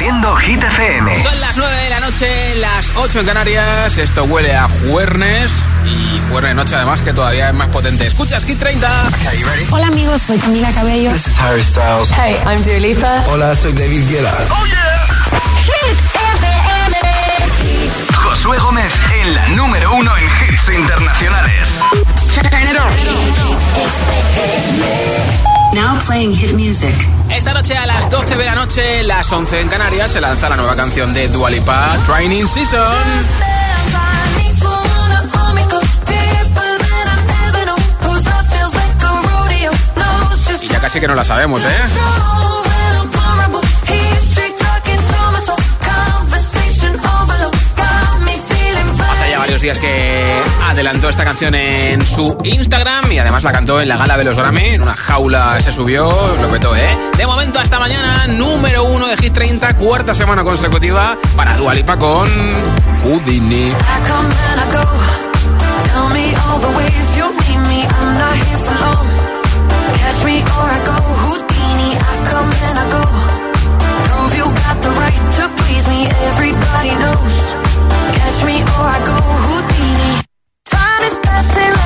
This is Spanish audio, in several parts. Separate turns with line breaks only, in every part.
Haciendo Hit FM.
Son las 9 de la noche, las 8 en Canarias. Esto huele a juernes. Y juernes noche, además, que todavía es más potente. Escuchas Hit 30.
Hola, amigos. Soy Camila Cabello.
This is Harry Styles.
Hey, I'm Dua Lipa.
Hola, soy David Guetta.
Oh, yeah.
Hit FM.
Josué Gómez en la número uno en hits internacionales. Turn it on.
Now playing hit music.
Esta noche a las 12 de la noche, las 11 en Canarias, se lanza la nueva canción de Dualipa, Training Season. Y ya casi que no la sabemos, ¿eh? varios días que adelantó esta canción en su Instagram y además la cantó en la gala Velos Grammy, en una jaula se subió, lo petó, ¿eh? De momento hasta mañana, número uno de Hit 30, cuarta semana consecutiva para Dualipa con Houdini.
Catch me or I go Houdini. Time is passing.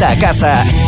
vuelta a casa.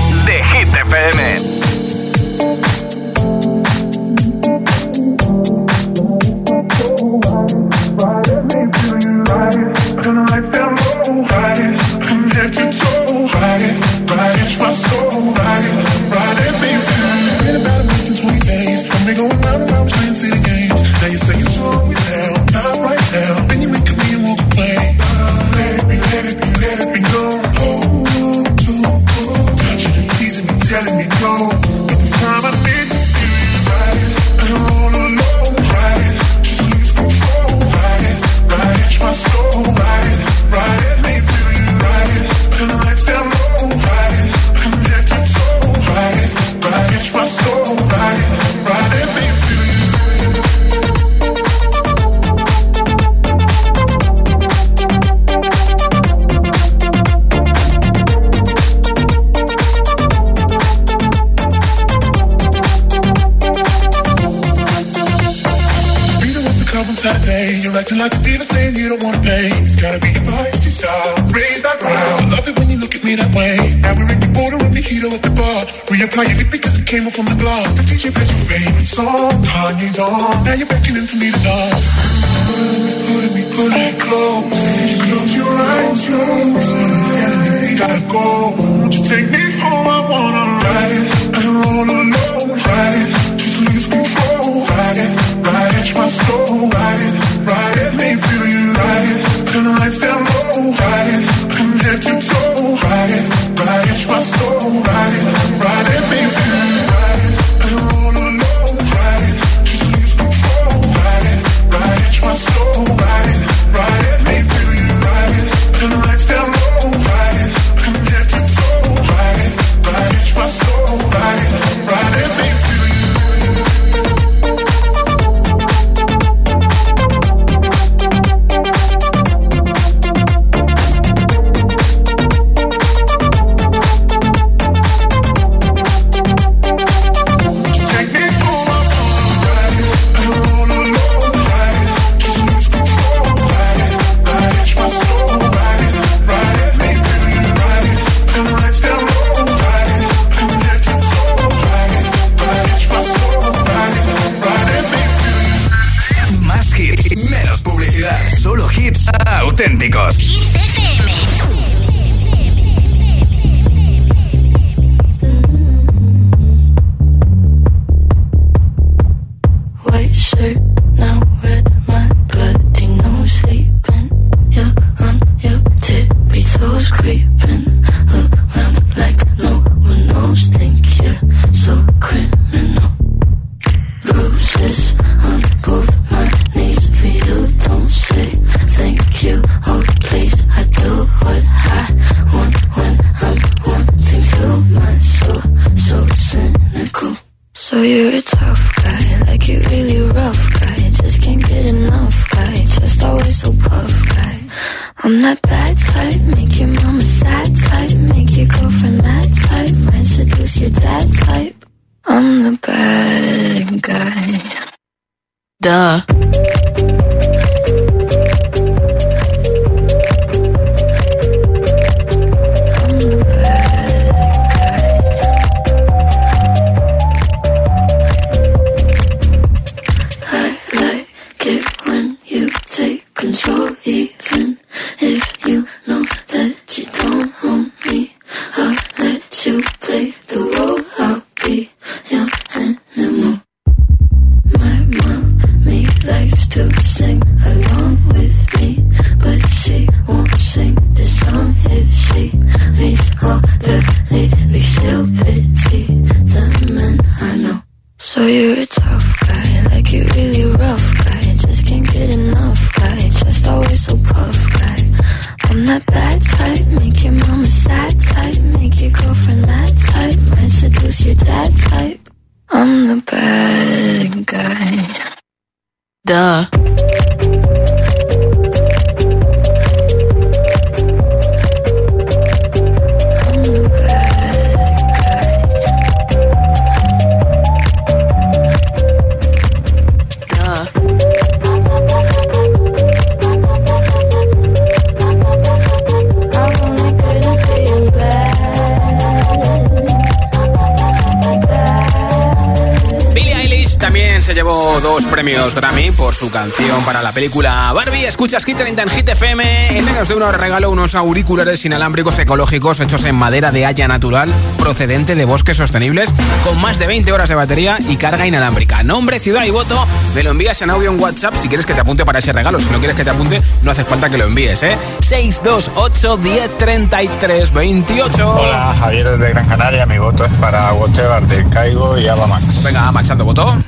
su canción para la película Barbie. Escuchas Hit 30 en Hit FM. En menos de una hora regalo unos auriculares inalámbricos ecológicos hechos en madera de haya natural procedente de bosques sostenibles con más de 20 horas de batería y carga inalámbrica. Nombre, ciudad y voto. Me lo envías en audio en WhatsApp si quieres que te apunte para ese regalo. Si no quieres que te apunte, no hace falta que lo envíes, ¿eh? 628 10 33 28.
Hola, Javier desde Gran Canaria. Mi voto es para Whatever del Caigo y Ava Max.
Venga, marchando voto.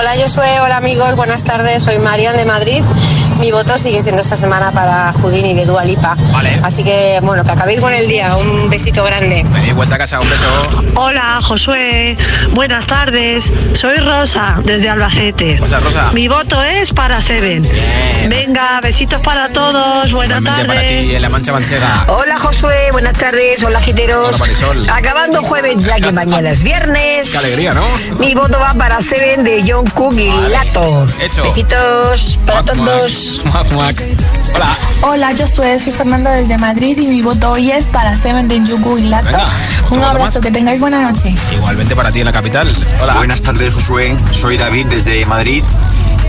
Hola
Josué, hola amigos, buenas tardes, soy Marian de Madrid mi voto sigue siendo esta semana para Houdini de Dualipa.
Vale.
Así que, bueno, que acabéis con el día. Un besito grande.
Venid, vuelta a casa, un beso.
Hola, Josué. Buenas tardes. Soy Rosa, desde Albacete.
Rosa, Rosa.
Mi voto es para Seven. Venga, besitos para todos. Buenas tardes.
Mancha Manchega.
Hola, Josué. Buenas tardes. Hola, giteros.
Hola, Marisol.
Acabando jueves, ya que mañana es viernes.
Qué alegría, ¿no?
Mi voto va para Seven de John Cook y. Lato.
Hecho.
Besitos para todos.
Hola.
Hola, yo soy, soy Fernanda desde Madrid y mi voto hoy es para Seven de Yuku y Lato.
Venga,
Un abrazo, que tengáis buena noche.
Igualmente para ti en la capital. Hola.
Buenas tardes, Josué. Soy David desde Madrid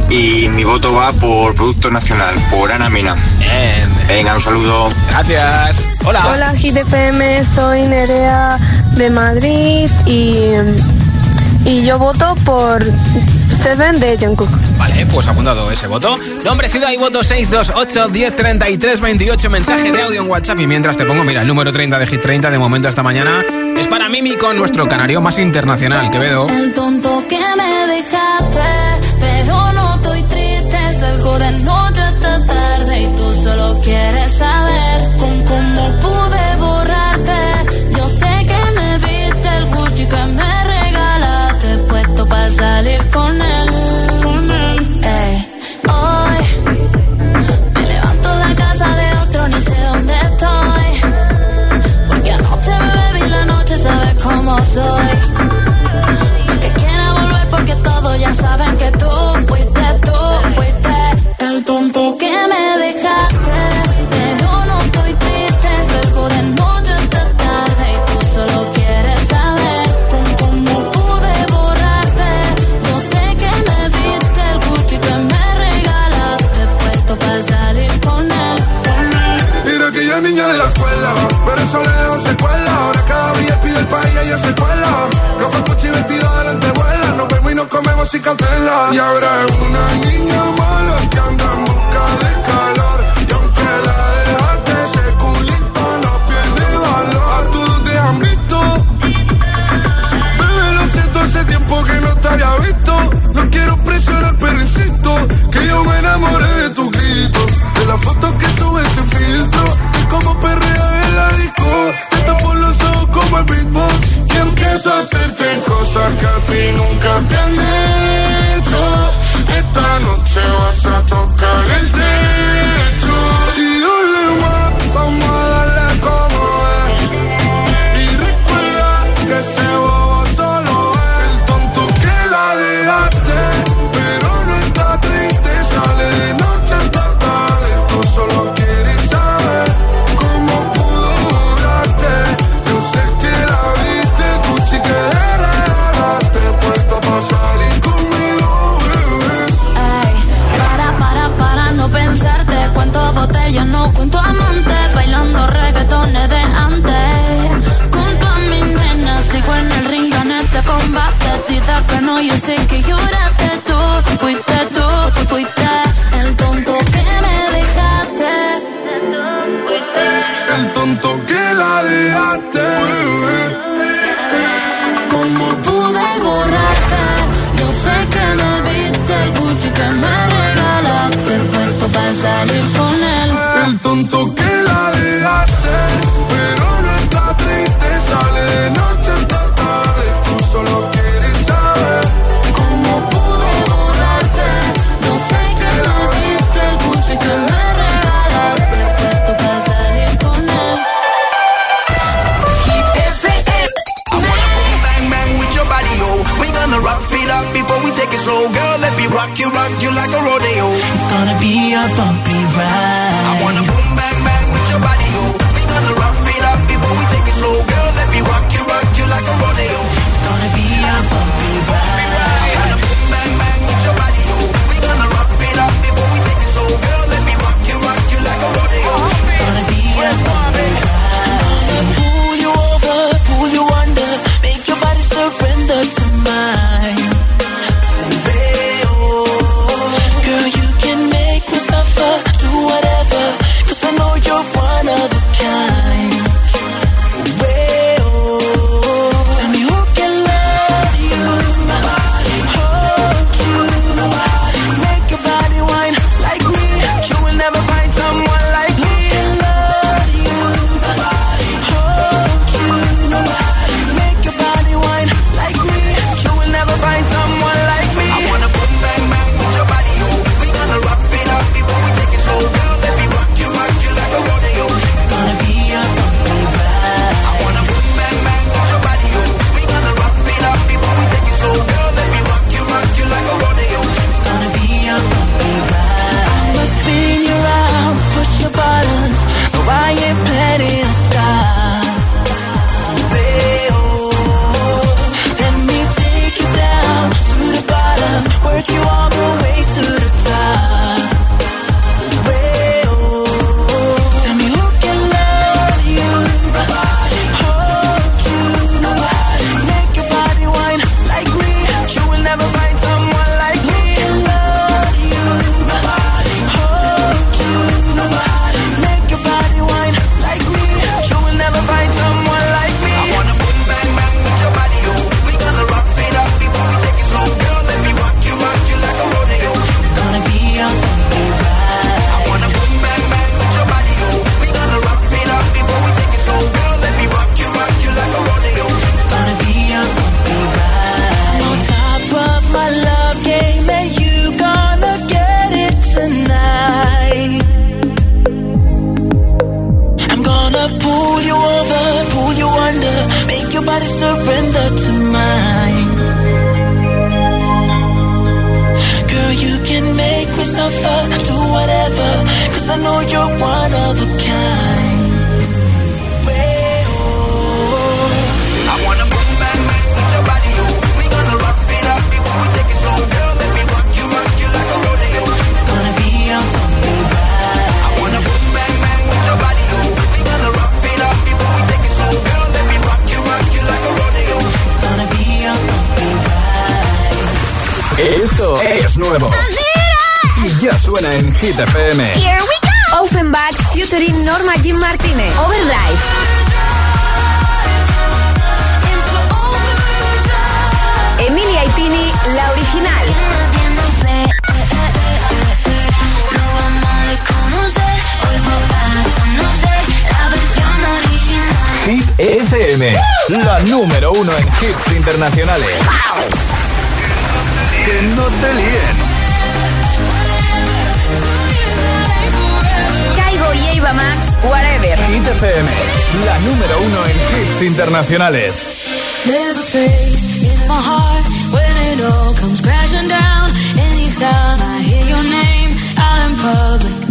y mi voto va por Producto Nacional, por Ana
Mina.
Venga, un saludo.
Gracias. Hola.
Hola, GTPM, soy Nerea de Madrid y y yo voto por Seven de Jungkook.
Vale, pues apuntado ese voto. Nombre, ciudad y voto 628 1033 28. Mensaje de audio en WhatsApp. Y mientras te pongo, mira, el número 30 de Hit 30 de momento hasta mañana es para Mimi con nuestro canario más internacional, Quevedo.
El tonto que me dejaste, pero no estoy triste. Salgo de noche hasta tarde y tú solo quieres saber con cómo pude saben que Yavrum salir con él.
El tonto que la dejaste, pero no está triste, sale de noche hasta tarde. Tú solo quieres saber cómo
pude borrarte.
No
sé qué lo viste, el buche que me regalaste, puesto para salir con él.
Keep FM. I wanna bang bang with your body, yo. We gonna rock it up before we take it slow, girl. Let me rock you, rock you like a
road. gonna be a bumpy ride.
FM.
La
número uno en hits internacionales. Que no te líen.
Caigo y Eva Max, Whatever.
Hit FM. La número uno en hits internacionales.
There's a place in my heart when it all comes crashing down. Anytime I hear your name out in public.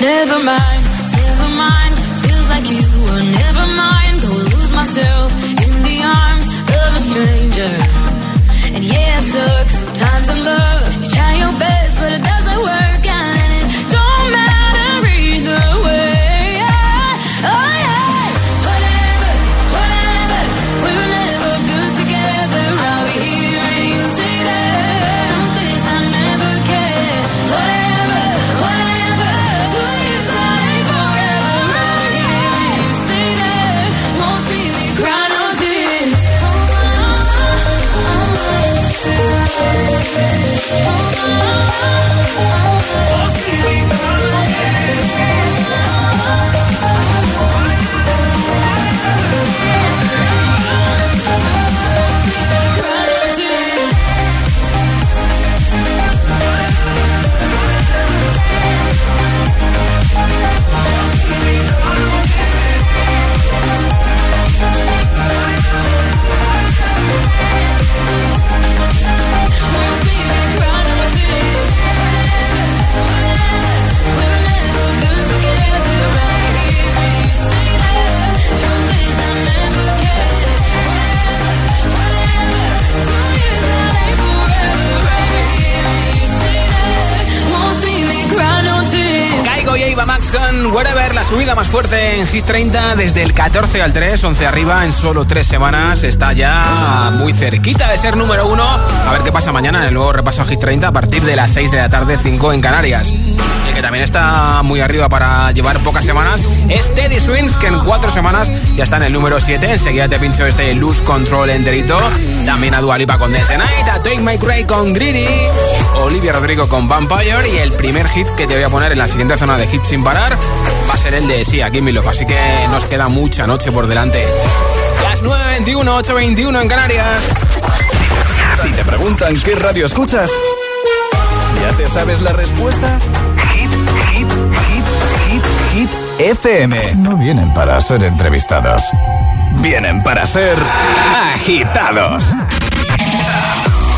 Never mind, never mind. Feels like you were never mind. Go lose myself in the arms of a stranger.
Hit 30 desde el 14 al 3, 11 arriba en solo 3 semanas. Está ya muy cerquita de ser número 1. A ver qué pasa mañana en el nuevo repaso Hit 30 a partir de las 6 de la tarde, 5 en Canarias. El que también está muy arriba para llevar pocas semanas es Teddy Swings, que en 4 semanas ya está en el número 7. Enseguida te pincho este Lose Control enterito. También a Dualipa con Dance Night, a Take My Cray con Greedy, Olivia Rodrigo con Vampire y el primer hit que te voy a poner en la siguiente zona de hits sin parar va a ser el de Sí, aquí mi love. Así que nos queda mucha noche por delante. Las 9.21, 8.21 en Canarias.
Si te preguntan qué radio escuchas, ¿ya te sabes la respuesta? Hit, hit, hit, hit, hit, FM. No vienen para ser entrevistados, vienen para ser agitados.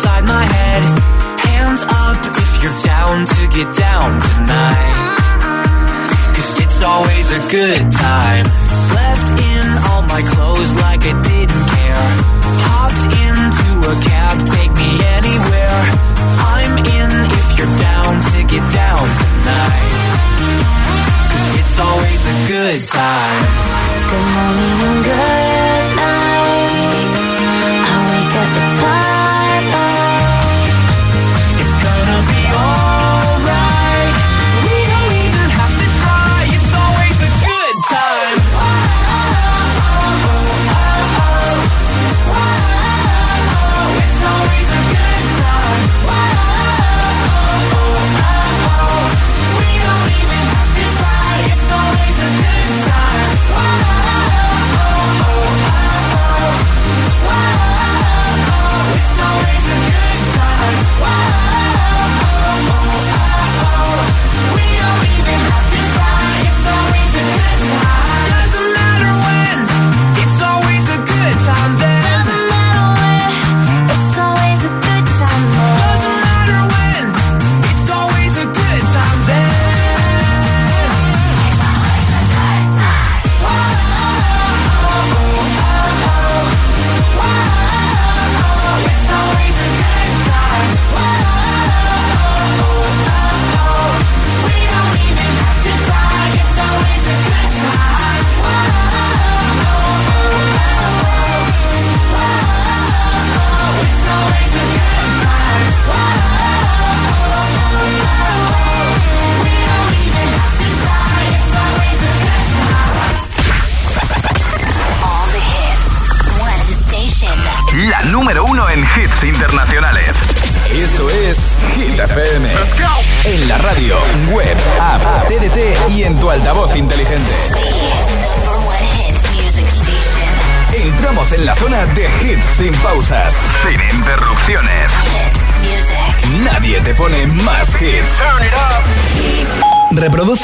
inside my head. Hands up if you're down to get down tonight. Cause it's always a good time. Slept in all my clothes like I didn't care. Hopped into a cab, take me anywhere. I'm in if you're down to get down tonight. It's always a good time.
Good morning and good night. I wake up at
12.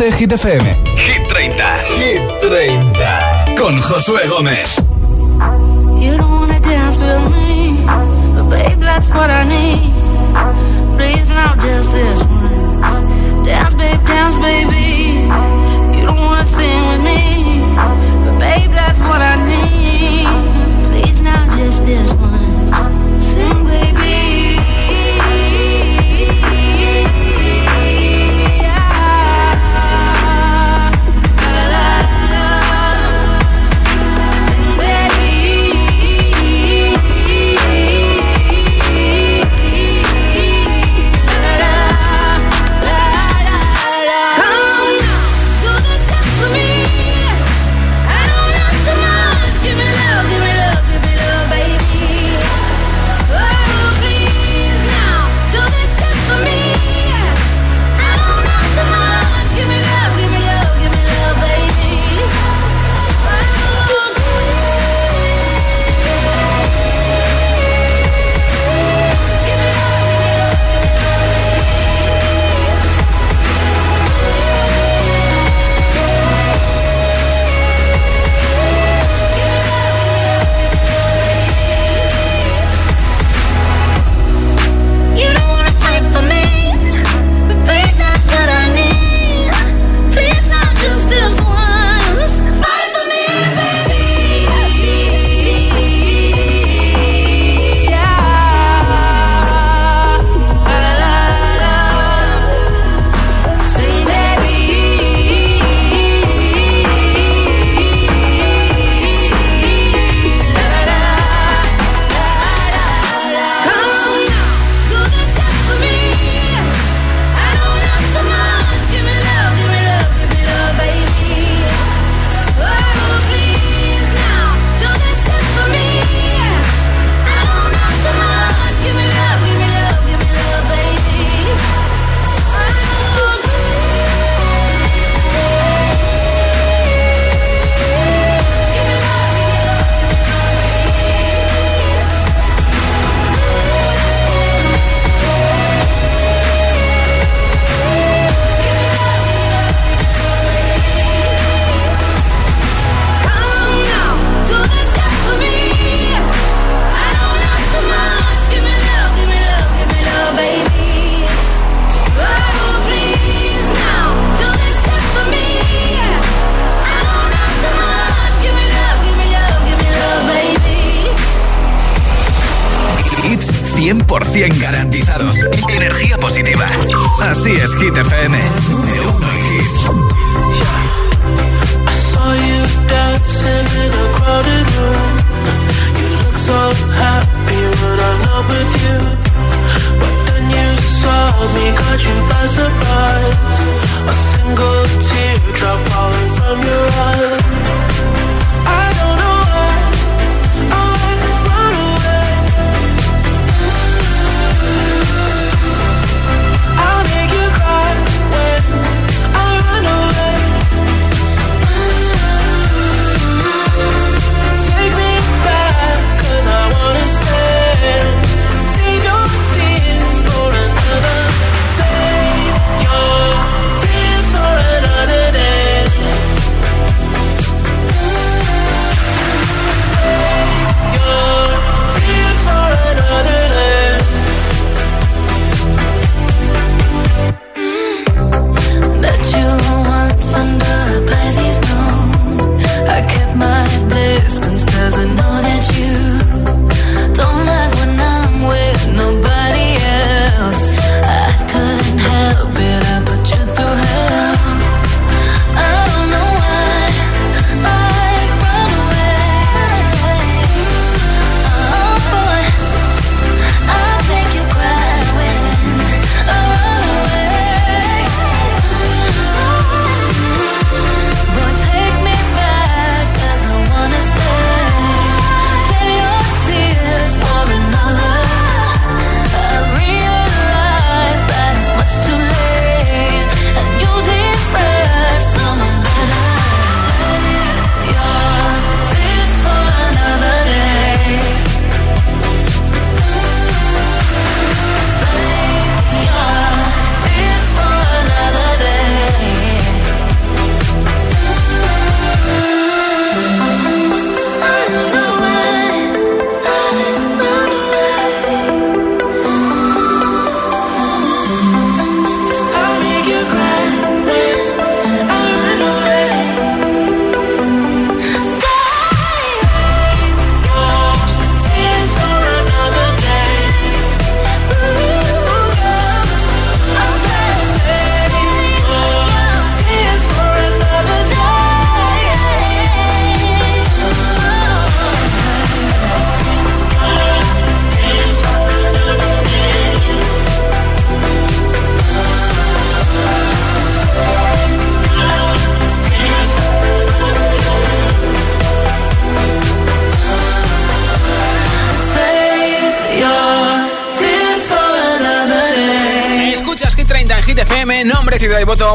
Reproduce Hit FM. Hit 30. Hit 30. Con Josué Gómez.
You don't wanna dance with me, but babe, that's what I need. Please now, just this once. Dance, babe, dance, baby.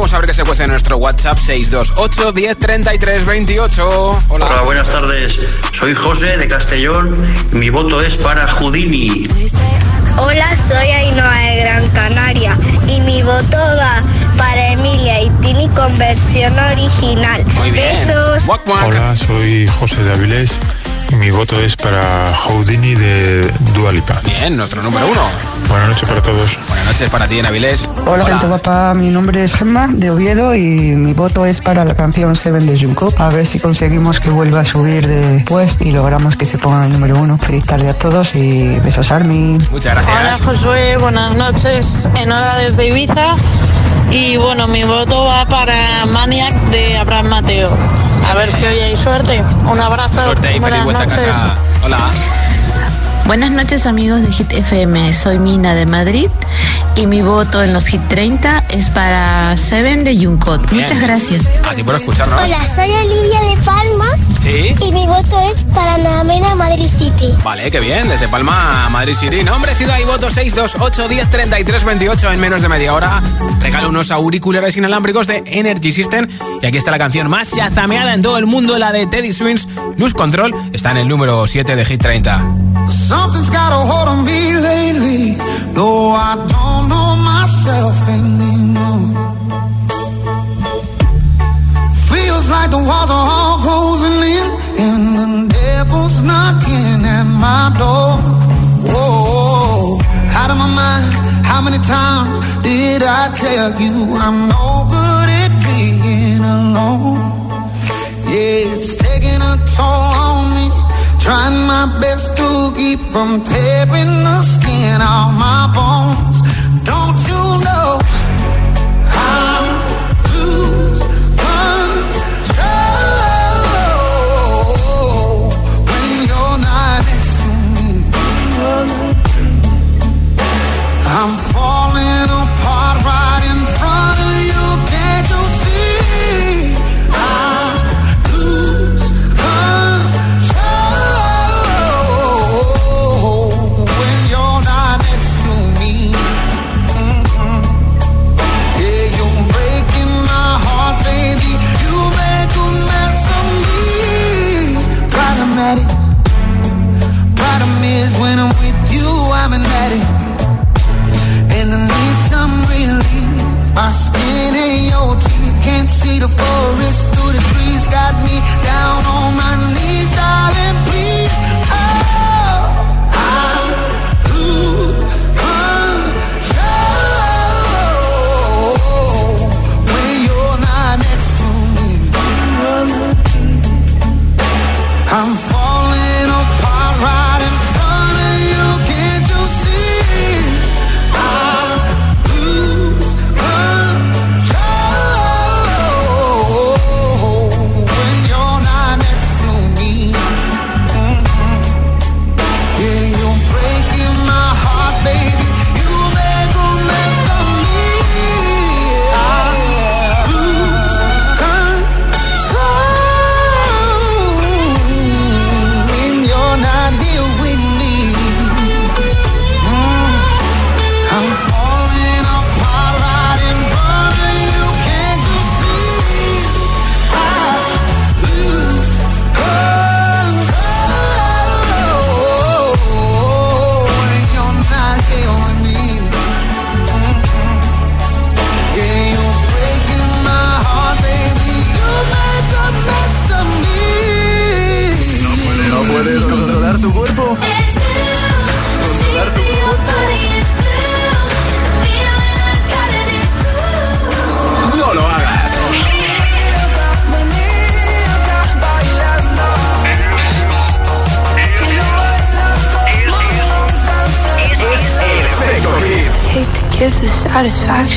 Vamos a ver qué se cuece en nuestro WhatsApp 628 10 33 28. Hola.
Hola, buenas tardes. Soy José de Castellón. Mi voto es para Houdini.
Hola, soy Ainhoa de Gran Canaria y mi voto va para Emilia y Tini con versión original.
Muy bien.
Besos.
Hola, soy José de Avilés y mi voto es para Houdini de Dualipa.
Bien, nuestro número uno.
Buenas noches para todos.
Noches para ti en Avilés.
Hola, gente guapa, mi nombre es Gemma de Oviedo y mi voto es para la canción Seven de Jungkook. A ver si conseguimos que vuelva a subir después y logramos que se ponga el número uno. Feliz tarde a todos y besos Armin.
Muchas
Hola Josué, buenas noches. En hora desde Ibiza. Y bueno, mi voto va para Maniac de Abraham Mateo. A ver si hoy hay suerte. Un abrazo.
Suerte y feliz
buenas
vuelta a casa. Hola.
Buenas noches amigos de Hit FM, soy Mina de Madrid y mi voto en los Hit 30 es para Seven de Junkot.
Bien.
Muchas gracias.
A ti por escucharnos.
Hola, soy Olivia de Palma
Sí.
y mi voto es para Namena Madrid City.
Vale, qué bien. Desde Palma a Madrid City. Nombre, ciudad y voto 628 10 33 28 en menos de media hora. Regalo unos auriculares inalámbricos de Energy System. Y aquí está la canción más chazameada en todo el mundo, la de Teddy Swings. Luz Control está en el número 7 de Hit 30.
Something's got a hold on me lately. No, I don't know myself anymore. Feels like the walls are all closing in, and the devil's knocking at my door. Whoa, out of my mind. How many times did I tell you I'm no good at being alone? Yeah, it's taking a toll. Trying my best to keep from tearing the skin off my bones. Don't you know? for it.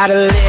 gotta live.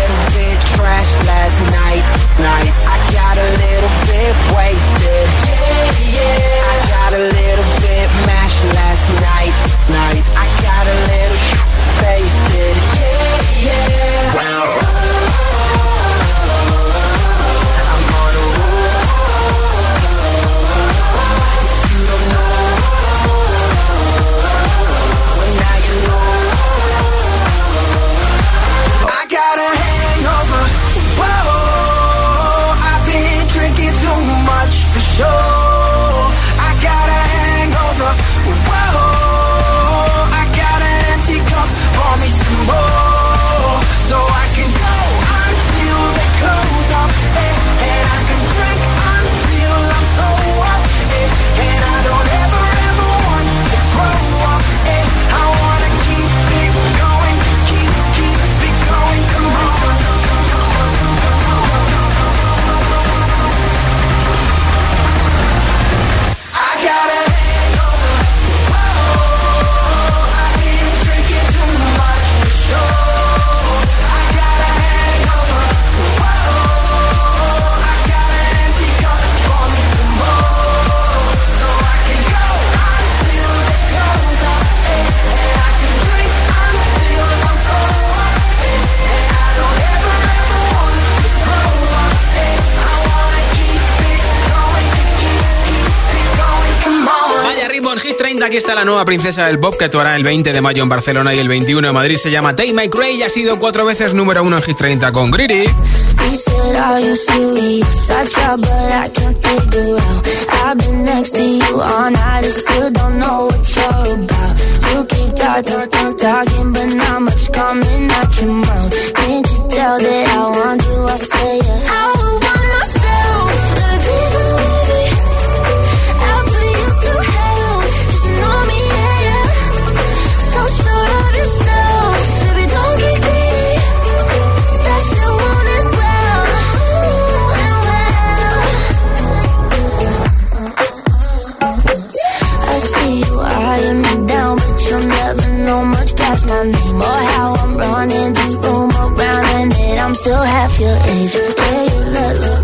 está la nueva princesa del pop que actuará el 20 de mayo en Barcelona y el 21 de Madrid. Se llama Tay Gray y ha sido cuatro veces número uno en Hit 30 con Greedy.
I'm still half your age. Yeah, you look, look.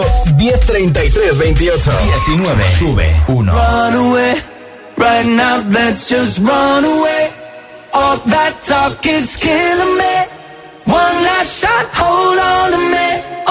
28 1033 28 19 sube 1
Run right now let's just run away. All that talk is killing me. One last shot hold on to me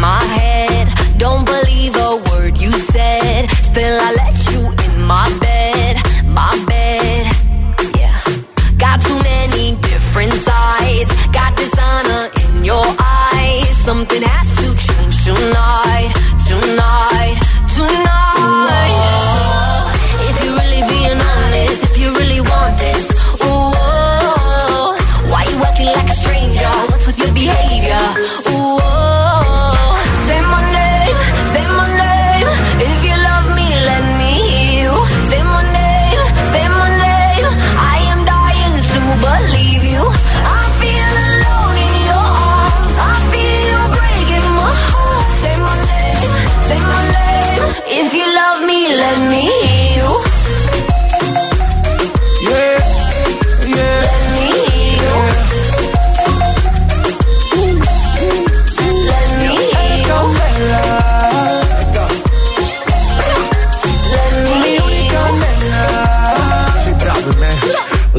my
head. Don't believe a word you said. Still, I let you in my bed.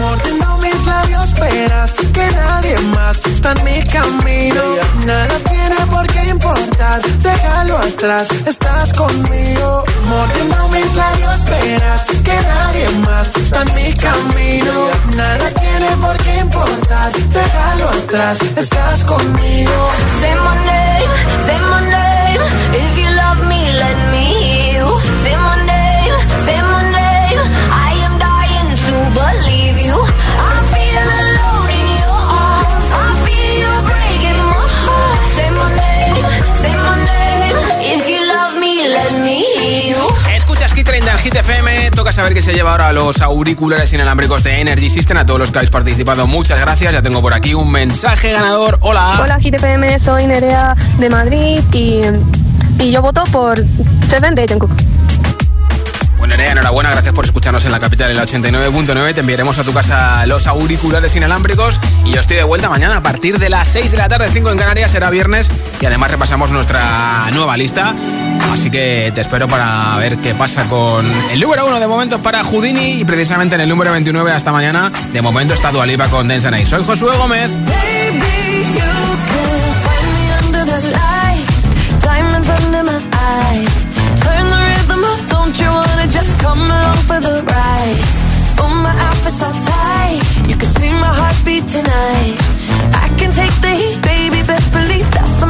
Mordiendo mis labios, esperas que nadie más está en mi camino. Nada tiene por qué importar, déjalo atrás, estás conmigo. Mordiendo mis labios, esperas que nadie más está en mi camino. Nada tiene por qué importar, déjalo atrás, estás conmigo.
Say
los auriculares inalámbricos de Energy System. A todos los que habéis participado, muchas gracias. Ya tengo por aquí un mensaje ganador. Hola.
Hola GTPM, soy Nerea de Madrid y, y yo voto por Seven de Jungkook.
Bueno, Nerea, enhorabuena. Gracias por escucharnos en la capital en la 89.9. Te enviaremos a tu casa los auriculares inalámbricos. Y yo estoy de vuelta mañana a partir de las 6 de la tarde, 5 en Canarias. Será viernes. Y además repasamos nuestra nueva lista. Así que te espero para ver qué pasa con el número 1 de momento para Houdini. Y precisamente en el número 29 hasta mañana, de momento está Dualipa con Dance Ice. Soy Josué Gómez.
You can see my heartbeat tonight. I can take the heat, baby, best believe that's the